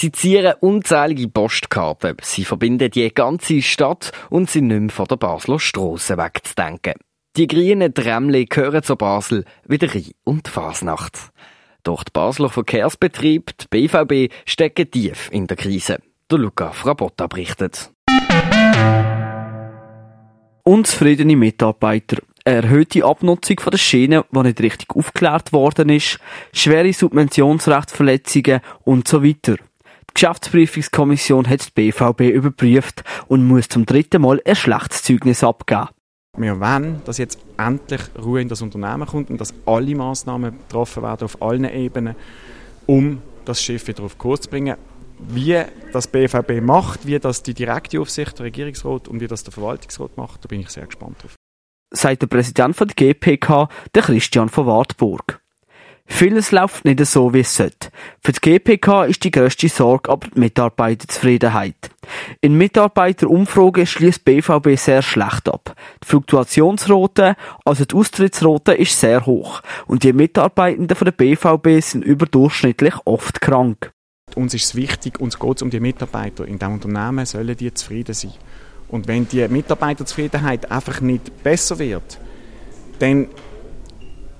Sie zieren unzählige Postkarten. Sie verbinden die ganze Stadt und sind nicht mehr von der Basler Strasse wegzudenken. Die grünen Trämle gehören zu Basel, wie der Rhein und Fasnacht. Doch die Basler Verkehrsbetrieb, die BVB, stecken tief in der Krise. Der Luca Frabotta berichtet. Unzufriedene Mitarbeiter, eine erhöhte Abnutzung der Schienen, die nicht richtig aufgeklärt worden ist, schwere Subventionsrechtsverletzungen und so weiter. Die Geschäftsprüfungskommission hat die BVB überprüft und muss zum dritten Mal ein schlechtes Zeugnis abgeben. Wir wollen, dass jetzt endlich Ruhe in das Unternehmen kommt und dass alle Massnahmen getroffen werden auf allen Ebenen, um das Schiff wieder auf Kurs zu bringen. Wie das BVB macht, wie das die direkte Aufsicht, der Regierungsrat und wie das der Verwaltungsrat macht, da bin ich sehr gespannt drauf. Sagt der Präsident von der GPK, der Christian von Wartburg. Vieles läuft nicht so, wie es sollte. Für die GPK ist die grösste Sorge aber die Mitarbeiterzufriedenheit. In Mitarbeiterumfragen schließt BVB sehr schlecht ab. Die Fluktuationsrate, also die Austrittsrate, ist sehr hoch. Und die Mitarbeitenden von der BVB sind überdurchschnittlich oft krank. Uns ist es wichtig, uns geht es um die Mitarbeiter. In diesem Unternehmen sollen die zufrieden sein. Und wenn die Mitarbeiterzufriedenheit einfach nicht besser wird, dann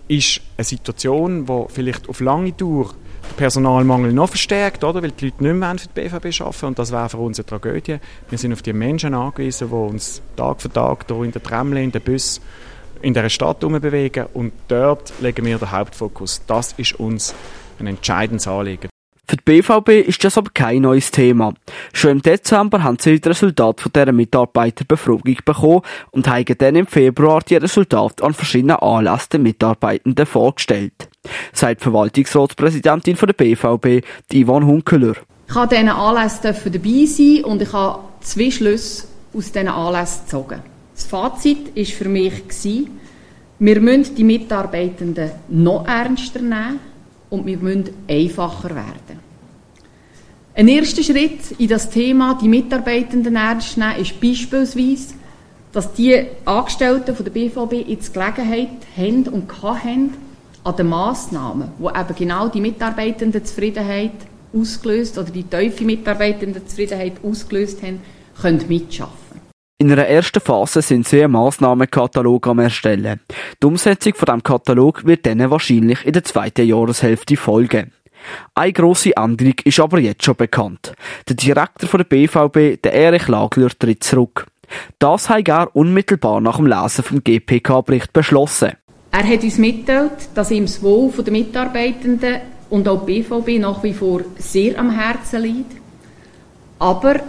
ist eine Situation, die vielleicht auf lange Dauer den Personalmangel noch verstärkt, oder? weil die Leute nicht mehr für die BVB arbeiten und das wäre für uns eine Tragödie. Wir sind auf die Menschen angewiesen, die uns Tag für Tag hier in der Tramle, in den Bus, in der Stadt bewegen und dort legen wir den Hauptfokus. Das ist uns ein entscheidendes Anliegen. Für die BVB ist das aber kein neues Thema. Schon im Dezember haben sie das Resultat von dieser Mitarbeiterbefragung bekommen und haben dann im Februar die Resultate an verschiedenen Anlässen der Mitarbeitenden vorgestellt. Sagt Verwaltungsratspräsidentin von der BVB, Yvonne Hunkeler. Ich habe diesen Anlässen dabei sein und ich habe zwei Schlüsse aus diesen Anlässen gezogen. Das Fazit war für mich, wir müssen die Mitarbeitenden noch ernster nehmen und wir müssen einfacher werden. Ein erster Schritt in das Thema, die Mitarbeitenden ernst nehmen, ist beispielsweise, dass die Angestellten von der BVB jetzt Gelegenheit haben und haben, an den Massnahmen, die eben genau die Mitarbeitendenzufriedenheit ausgelöst oder die tiefe Mitarbeitendenzufriedenheit ausgelöst haben, können mitschaffen. In einer ersten Phase sind sie einen Massnahmenkatalog am erstellen. Die Umsetzung von dem Katalog wird dann wahrscheinlich in der zweiten Jahreshälfte folgen. Eine grosse Änderung ist aber jetzt schon bekannt. Der Direktor der BVB, der Erich Lagler, tritt zurück. Das hat er unmittelbar nach dem Lesen vom GPK-Bericht beschlossen. Er hat uns mitteilt, dass ihm das Wohl der Mitarbeitenden und auch die BVB nach wie vor sehr am Herzen liegt. Aber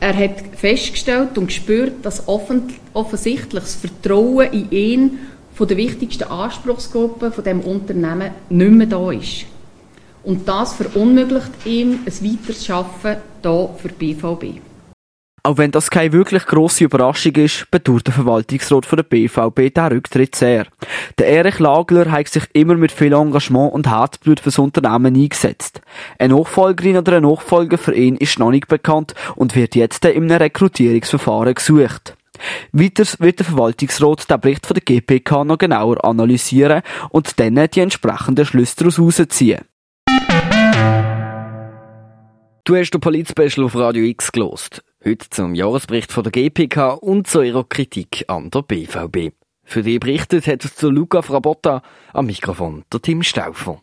er hat festgestellt und gespürt, dass offensichtlich das Vertrauen in ihn von der wichtigsten Anspruchsgruppe von dem Unternehmen nicht mehr da ist. Und das verunmöglicht ihm ein weiteres Arbeiten hier für die BVB. Auch wenn das keine wirklich grosse Überraschung ist, bedauert der Verwaltungsrat von der BVB den Rücktritt sehr. Der Erich Lagler hat sich immer mit viel Engagement und Herzblut fürs Unternehmen eingesetzt. Eine Nachfolgerin oder ein Nachfolger für ihn ist noch nicht bekannt und wird jetzt in einem Rekrutierungsverfahren gesucht. Weiters wird der Verwaltungsrat den Bericht von der GPK noch genauer analysieren und dann die entsprechenden Schlüsse daraus herausziehen. Du hast den Polit-Special auf Radio X gelost. Heute zum Jahresbericht von der GPK und zu ihrer Kritik an der BVB. Für die berichtet hat zu Luca Frabotta am Mikrofon der Tim Stauffer.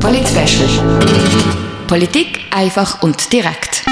Polit-Special. Politik einfach und direkt.